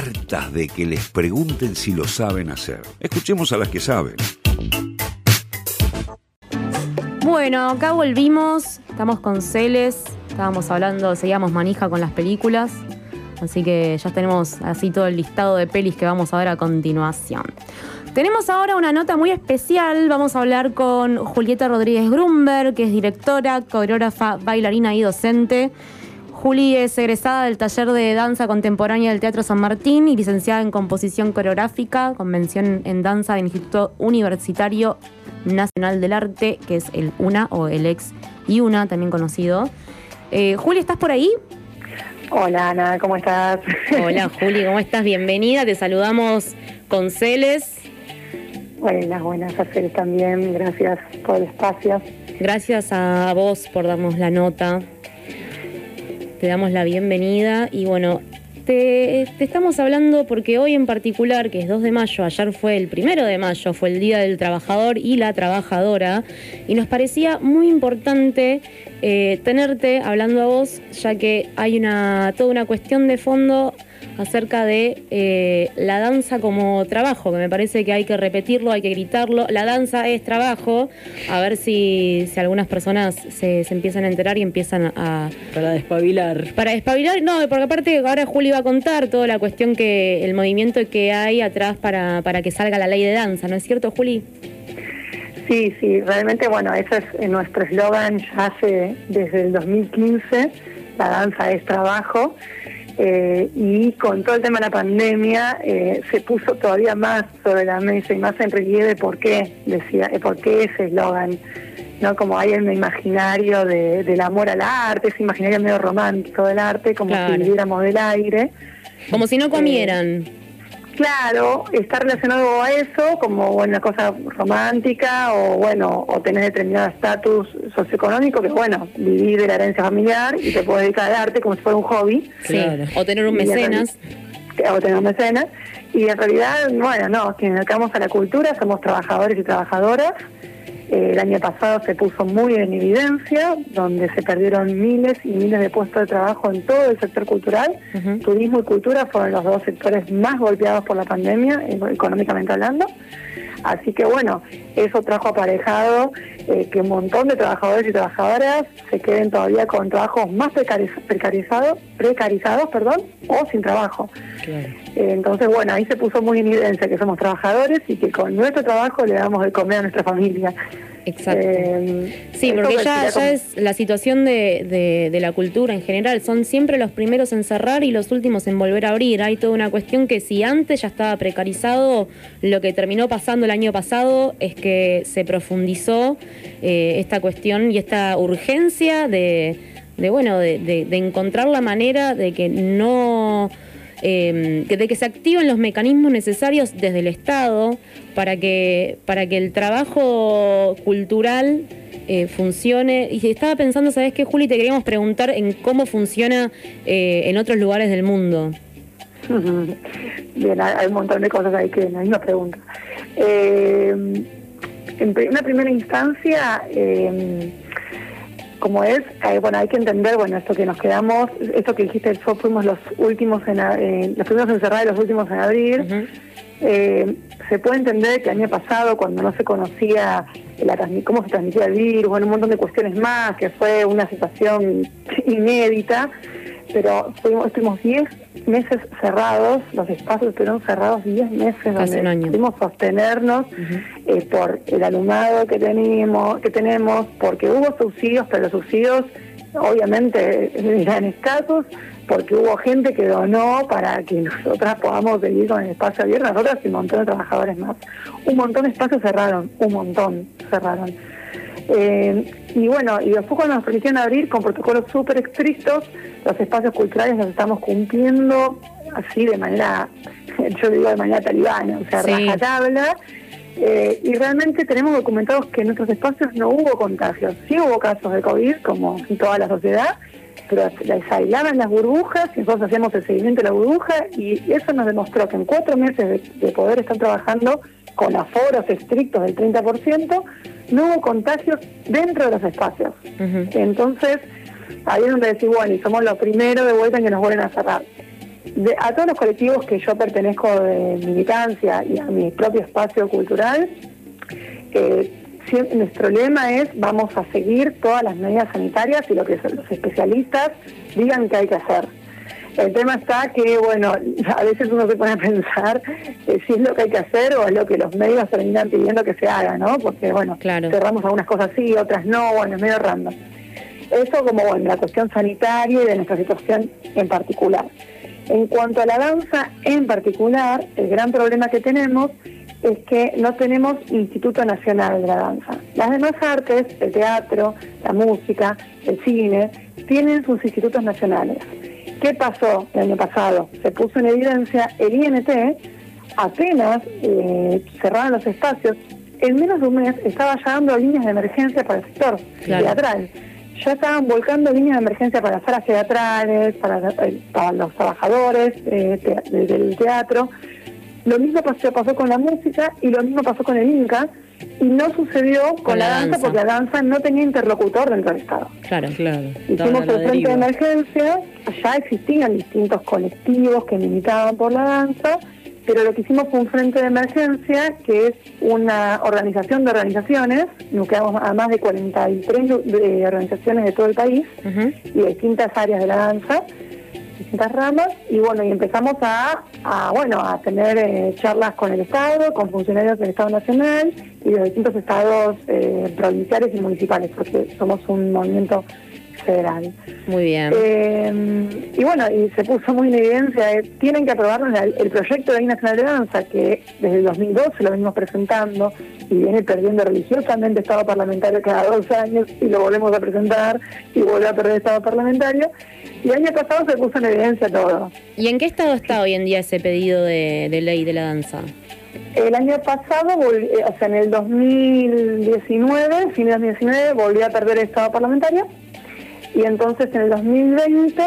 hartas de que les pregunten si lo saben hacer. Escuchemos a las que saben. Bueno, acá volvimos, estamos con Celes, estábamos hablando, seguíamos manija con las películas, así que ya tenemos así todo el listado de pelis que vamos a ver a continuación. Tenemos ahora una nota muy especial. Vamos a hablar con Julieta Rodríguez Grumber, que es directora, coreógrafa, bailarina y docente. Juli es egresada del taller de danza contemporánea del Teatro San Martín y licenciada en composición coreográfica, convención en danza del Instituto Universitario Nacional del Arte, que es el UNA o el ex IUNA, también conocido. Eh, Juli, ¿estás por ahí? Hola Ana, ¿cómo estás? Hola Juli, ¿cómo estás? Bienvenida, te saludamos con Celes. Buenas, buenas hacer también. Gracias por el espacio. Gracias a vos por darnos la nota. Te damos la bienvenida y bueno, te, estamos hablando porque hoy en particular, que es 2 de mayo, ayer fue el primero de mayo, fue el Día del Trabajador y la Trabajadora, y nos parecía muy importante eh, tenerte hablando a vos, ya que hay una toda una cuestión de fondo acerca de eh, la danza como trabajo, que me parece que hay que repetirlo, hay que gritarlo. La danza es trabajo, a ver si, si algunas personas se, empiezan a enterar y empiezan a... Para despabilar. Para despabilar, no, porque aparte ahora Juli va a contar toda la cuestión que, el movimiento que hay atrás para, para que salga la ley de danza, ¿no es cierto, Juli? Sí, sí, realmente, bueno, ese es nuestro eslogan ya hace desde el 2015, la danza es trabajo. Eh, y con todo el tema de la pandemia eh, se puso todavía más sobre la mesa y más en relieve por qué, decía, eh, por qué ese eslogan, ¿no? Como hay en el imaginario de, del amor al arte, ese imaginario medio romántico del arte, como si viviéramos del aire. Como si no comieran. Claro, está relacionado a eso como una cosa romántica o bueno, o tener determinado estatus socioeconómico, que bueno, vivir de la herencia familiar y te puedes dedicar al arte como si fuera un hobby. Sí, o tener un mecenas. O tener un mecenas. Y en realidad, bueno, no, quienes dedicamos a la cultura somos trabajadores y trabajadoras el año pasado se puso muy en evidencia, donde se perdieron miles y miles de puestos de trabajo en todo el sector cultural. Turismo y cultura fueron los dos sectores más golpeados por la pandemia, eh, económicamente hablando. Así que bueno, eso trajo aparejado eh, que un montón de trabajadores y trabajadoras se queden todavía con trabajos más precarizados, precarizados perdón, o sin trabajo. Eh, entonces, bueno, ahí se puso muy en evidencia que somos trabajadores y que con nuestro trabajo le damos de comer a nuestra familia. Exacto. Eh, sí, porque ya, es la situación de, de, la cultura en general. Son siempre los primeros en cerrar y los últimos en volver a abrir. Hay toda una cuestión que si antes ya estaba precarizado, lo que terminó pasando el año pasado es que se profundizó eh, esta cuestión y esta urgencia de, de bueno, de encontrar la manera de que no eh, de que se activen los mecanismos necesarios desde el Estado para que, para que el trabajo cultural eh, funcione. Y estaba pensando, ¿sabes qué, Juli? Te queríamos preguntar en cómo funciona eh, en otros lugares del mundo. Bien, hay un montón de cosas ahí que la misma pregunta. Eh, en una primera instancia, eh, como es, eh, bueno, hay que entender, bueno, esto que nos quedamos, esto que dijiste, fuimos los últimos en, eh, los primeros en cerrar y los últimos en abrir. Eh, se puede entender que el año pasado, cuando no se conocía la, cómo se transmitía el virus, bueno, un montón de cuestiones más, que fue una situación inédita, pero estuvimos 10 meses cerrados, los espacios estuvieron cerrados 10 meses donde pudimos sostenernos eh, por el alumnado que tenemos, que tenemos, porque hubo subsidios, pero los subsidios obviamente eran escasos, porque hubo gente que donó para que nosotras podamos vivir con el espacio abierto, nosotras y un montón de trabajadores más. Un montón de espacios cerraron, un montón cerraron. Eh, y bueno, y después cuando nos permitieron abrir con protocolos súper estrictos, los espacios culturales los estamos cumpliendo así de manera, yo digo de manera talibana, o sea, rajatabla. Eh, y realmente tenemos documentados que en nuestros espacios no hubo contagios. Sí hubo casos de COVID, como en toda la sociedad, pero les aislaban las burbujas y nosotros hacíamos el seguimiento de la burbuja y eso nos demostró que en cuatro meses de poder estar trabajando con aforos estrictos del 30%, no hubo contagios dentro de los espacios. Entonces, ahí es donde decimos, bueno, y somos los primeros de vuelta en que nos vuelven a cerrar. a todos los colectivos que yo pertenezco de militancia y a mi propio espacio cultural, eh, nuestro lema es vamos a seguir todas las medidas sanitarias y lo que los especialistas digan que hay que hacer. El tema está que, bueno, a veces uno se pone a pensar eh, si es lo que hay que hacer o es lo que los medios terminan pidiendo que se haga, ¿no? Porque, bueno, cerramos algunas cosas sí, otras no, bueno, es medio random. Eso como, bueno, la cuestión sanitaria y de nuestra situación en particular. En cuanto a la danza en particular, el gran problema que tenemos es que no tenemos Instituto Nacional de la Danza. Las demás artes, el teatro, la música, el cine, tienen sus institutos nacionales. ¿Qué pasó el año pasado? Se puso en evidencia el INT, apenas eh, cerraron los espacios, en menos de un mes estaba ya dando líneas de emergencia para el sector teatral. Ya estaban volcando líneas de emergencia para las salas teatrales, para, eh, los trabajadores eh, del teatro. Lo mismo pasó, pasó con la música y lo mismo pasó con el Inca y no sucedió con, la, danza, porque la danza no tenía interlocutor dentro del Estado. Claro, claro. Hicimos el frente de emergencia, ya existían distintos colectivos que militaban por la danza, pero lo que hicimos fue un frente de emergencia que es una organización de organizaciones, nucleamos a más de 43 de organizaciones de todo el país y de distintas áreas de la danza distintas ramas y bueno, y empezamos a, bueno, a tener eh, charlas con el Estado, con funcionarios del Estado Nacional y de distintos estados eh, provinciales y municipales, porque somos un movimiento federal. Muy bien. Eh, y bueno, y se puso muy en evidencia, tienen que aprobar el, proyecto de ley nacional de danza, que desde el 2012 lo venimos presentando y viene perdiendo religiosamente estado parlamentario cada dos años y lo volvemos a presentar y vuelve a perder estado parlamentario. Y el año pasado se puso en evidencia todo. ¿Y en qué estado está hoy en día ese pedido de, ley de la danza? El año pasado, eh, o sea, en el 2019, fin de 2019, volvió a perder el estado parlamentario. Y entonces en el 2020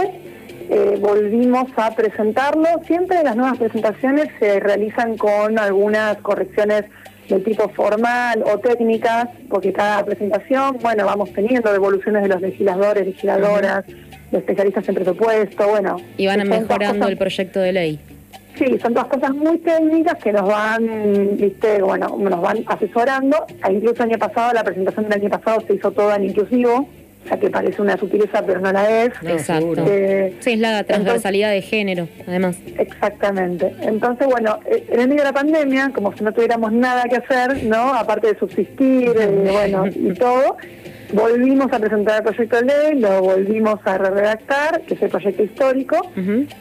eh, volvimos a presentarlo. Siempre las nuevas presentaciones se realizan con algunas correcciones de tipo formal o técnicas, porque cada presentación, bueno, vamos teniendo devoluciones de los legisladores, legisladoras, de especialistas en presupuesto, bueno. Y van mejorando el proyecto de ley. Sí, son dos cosas muy técnicas que nos van, viste, bueno, nos van asesorando. E incluso el año pasado, la presentación del año pasado se hizo toda en inclusivo, que parece una sutileza, pero no la es. Exacto. Eh, sí, es la transversalidad de género, además. Exactamente. Entonces, bueno, eh, en el medio de la pandemia, como si no tuviéramos nada que hacer, ¿no? Aparte de subsistir, eh, bueno, y todo, volvimos a presentar el proyecto de ley, lo volvimos a redactar, que es el proyecto histórico,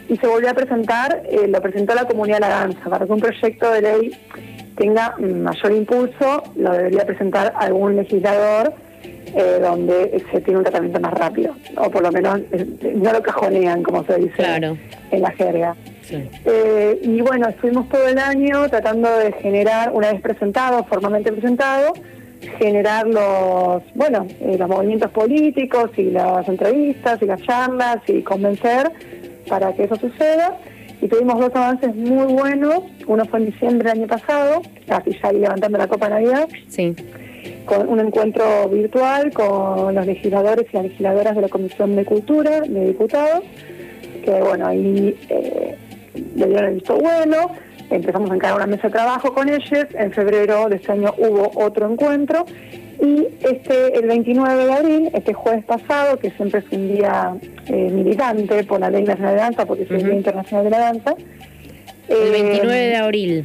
y se volvió a presentar, lo presentó la comunidad de la danza, para que un proyecto de ley tenga mayor impulso, lo debería presentar algún legislador eh, donde se tiene un tratamiento más rápido, o por lo menos eh, no lo cajonean, como se dice en la jerga. Eh, y bueno, estuvimos todo el año tratando de generar, una vez presentado, formalmente presentado, generar los, bueno, los movimientos políticos y las entrevistas y las charlas y convencer para que eso suceda. Y tuvimos dos avances muy buenos. Uno fue en diciembre del año pasado, casi ya levantando la Copa Navidad. Sí con un encuentro virtual con los legisladores y las legisladoras de la Comisión de Cultura, de diputados, que bueno, ahí eh, le dieron el visto bueno, empezamos a encargar una mesa de trabajo con ellos, en febrero de este año hubo otro encuentro y este el 29 de abril, este jueves pasado, que siempre es un día eh, militante por la Ley Nacional de Danza, porque es el Día Internacional de la Danza. El 29 de abril.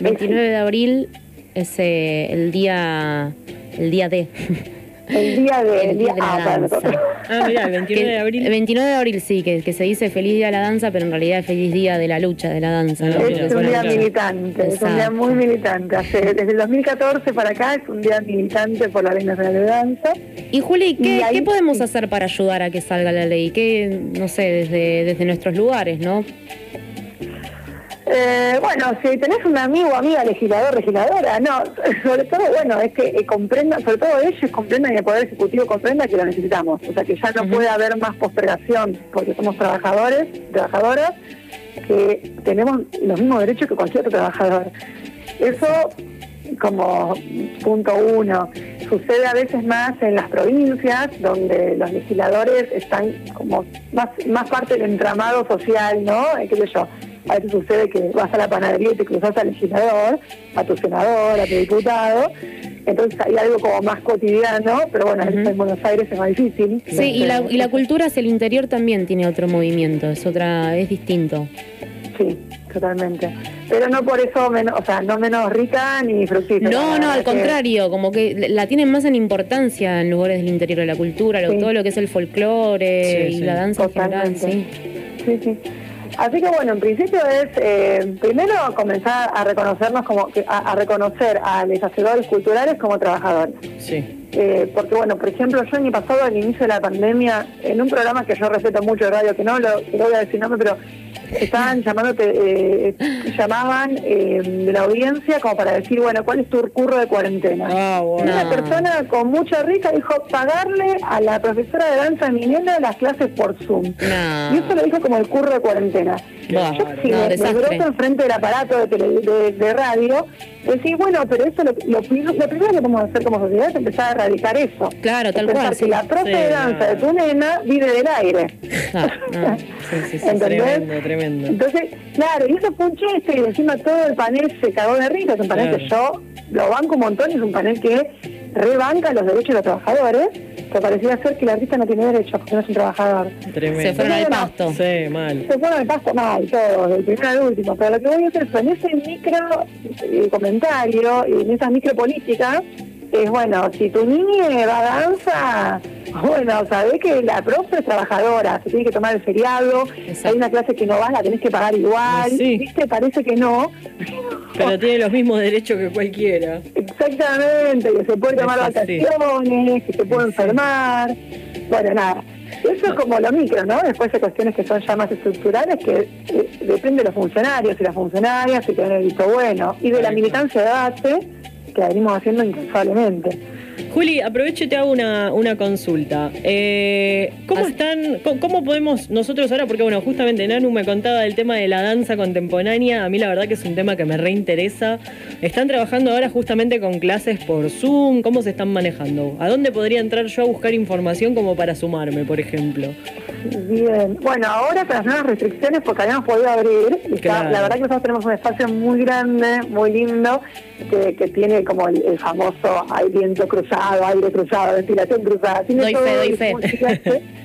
29 de abril es el día el día de el día de, el día, de la ah, danza. Ah, mira, el 29 de abril. El 29 de abril sí, que, que, se dice feliz día de la danza, pero en realidad es feliz día de la lucha, de la danza. Es un día militante, es un día muy militante. desde el 2014 para acá es un día militante por la Ley Nacional de Danza. Y Juli, ¿qué, ¿qué podemos hacer para ayudar a que salga la ley? ¿Qué, no sé, desde, desde nuestros lugares, no? Eh, bueno, si tenés un amigo, amiga, legislador, legisladora, no, sobre todo, bueno, es que eh, comprenda, sobre todo ellos comprendan y el Poder Ejecutivo comprenda que lo necesitamos, o sea, que ya no puede haber más postergación, porque somos trabajadores, trabajadoras, que tenemos los mismos derechos que cualquier otro trabajador. Eso como punto uno. sucede a veces más en las provincias, donde los legisladores están como más, más parte del entramado social, ¿no? Eh, ¿Qué sé yo? A veces sucede que vas a la panadería y te cruzas al legislador, a tu senador, a tu diputado. Entonces hay algo como más cotidiano, pero bueno, en Buenos Aires es más difícil. Sí, y la, y la cultura hacia el interior también tiene otro movimiento, es otra, es distinto. Sí, totalmente. Pero no por eso, menos, o sea, no menos rica ni fructífera. No, no, al contrario, como que la tienen más en importancia en lugares del interior de la cultura, todo lo que es el folclore y la danza en general, sí. Sí, sí. Así que bueno, en principio es eh, primero comenzar a reconocernos como a, reconocer a los hacedores culturales como trabajadores. Sí. Eh, porque bueno, por ejemplo, yo el año pasado, al inicio de la pandemia, en un programa que yo respeto mucho de radio, que no lo, que voy a decir nombre, pero estaban llamándote, eh, llamaban eh, de la audiencia como para decir, bueno, ¿cuál es tu curro de cuarentena? Ah, Una persona con mucha risa dijo pagarle a la profesora de danza de mi nena las clases por Zoom. Y eso lo dijo como el curro de cuarentena. Yo si me, me enfrente del aparato de, de, radio, decís, bueno, pero eso lo, lo, primero que podemos hacer como sociedad es empezar a erradicar eso. Claro, tal cual. Que la profe de danza de tu nena vive del aire. Ah, sí, sí, tremendo, tremendo. Entonces, claro, y eso fue un chiste y encima todo el panel se cagó de risa. Es un panel que yo lo banco un montón, es un panel que rebanca los derechos de los trabajadores, que parecía ser que el artista no tiene derechos porque no es un trabajador. Tremendo. Se fueron al pasto. Sí, mal. Se fueron al pasto mal, todos, del primero al último. Pero lo que voy a hacer es en ese micro eh, comentario y en esa micro política es bueno, si tu niña va a danza, bueno, sabés que la profe es trabajadora, se tiene que tomar el feriado, hay una clase que no vas, la tenés que pagar igual, ¿viste? Parece que no. Pero tiene los mismos derechos que cualquiera. Exactamente, que se puede tomar vacaciones, que se puede enfermar. Bueno, nada. Eso es como lo micro, ¿no? Después hay cuestiones que son ya más estructurales que eh, depende de los funcionarios y las funcionarias y tienen el visto bueno. Y de la militancia de base que venimos haciendo incansablemente. Juli, aprovecho y te hago una, una consulta. Eh, ¿Cómo están, cómo, podemos nosotros ahora, porque bueno, justamente Nanu me contaba del tema de la danza contemporánea, a mí la verdad que es un tema que me reinteresa. ¿Están trabajando ahora justamente con clases por Zoom? ¿Cómo se están manejando? ¿A dónde podría entrar yo a buscar información como para sumarme, por ejemplo? Bien, bueno, ahora tras nuevas restricciones, porque habíamos podido abrir, la verdad que nosotros tenemos un espacio muy grande, muy lindo, que, que tiene como el, famoso hay viento cruzado, aire cruzado, ventilación cruzada. Tiene doy fe, doy fe.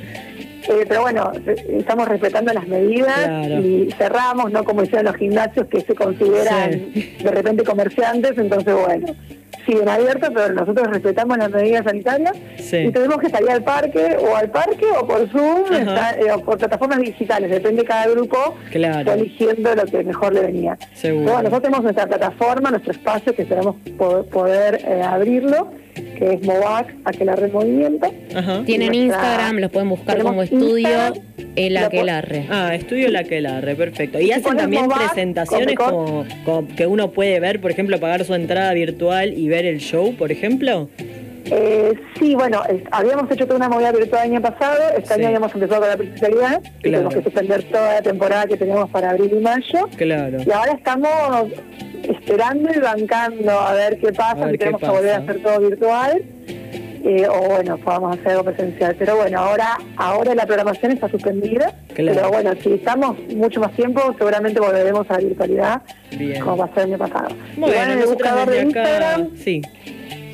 Eh, pero bueno, estamos respetando las medidas y cerramos, no como hicieron los gimnasios que se consideran de repente comerciantes, entonces bueno, siguen abiertos, pero nosotros respetamos las medidas sanitarias. Y tenemos que salir al parque o al parque o por Zoom eh, o por plataformas digitales, depende de cada grupo, claro. eligiendo lo que mejor le venía. nosotros tenemos nuestra plataforma, nuestro espacio que esperamos poder, eh, abrirlo que es Movac, Aquelarre Movimiento. Tienen Instagram, los pueden buscar como estudio El Aquelarre. Ah, estudio El Aquelarre, perfecto. ¿Y, hacen también presentaciones como, que uno puede ver, por ejemplo, pagar su entrada virtual y ver el show, por ejemplo? Eh, sí, bueno, habíamos hecho toda una movida virtual el año pasado, este año habíamos empezado con la presencialidad, y tuvimos que suspender toda la temporada que teníamos para abril y mayo. Claro. Y ahora estamos esperando y bancando a ver qué pasa, si tenemos que volver a hacer todo virtual. Eh, o bueno, podamos hacer algo presencial. Pero bueno, ahora ahora la programación está suspendida. Pero bueno, si estamos mucho más tiempo, seguramente volveremos a la virtualidad, como pasó el año pasado. Bueno, en el buscador de Instagram, sí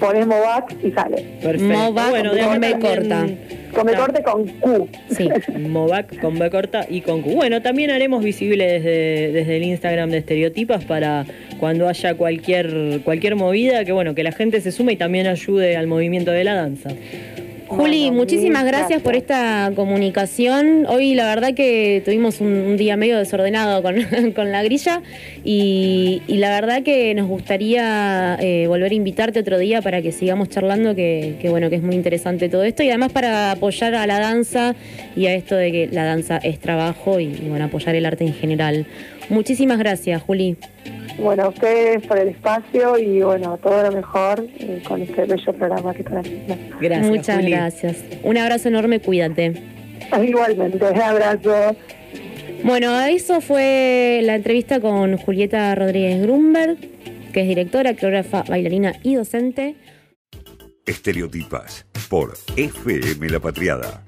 pones Movac y sale. Perfecto. Movac bueno, con B corta. Con B corta y con Q. Sí. Movac con B corta y con Q. Bueno, también haremos visible desde, desde el Instagram de Estereotipas para cuando haya cualquier, cualquier movida, que bueno, que la gente se sume y también ayude al movimiento de la danza. Juli, muchísimas gracias, por esta comunicación. Hoy la verdad que tuvimos un, día medio desordenado con, la grilla y, la verdad que nos gustaría eh, volver a invitarte otro día para que sigamos charlando, que, bueno, que es muy interesante todo esto y además para apoyar a la danza y a esto de que la danza es trabajo y, y bueno, apoyar el arte en general. Muchísimas gracias, Juli bueno, a ustedes por el espacio y bueno, todo lo mejor eh, con este bello programa que están haciendo. Gracias. Muchas gracias. Un abrazo enorme, cuídate. Igualmente, un abrazo. Bueno, eso fue la entrevista con Julieta Rodríguez Grunberg, que es directora, coreógrafa, bailarina y docente. Estereotipas por FM La Patriada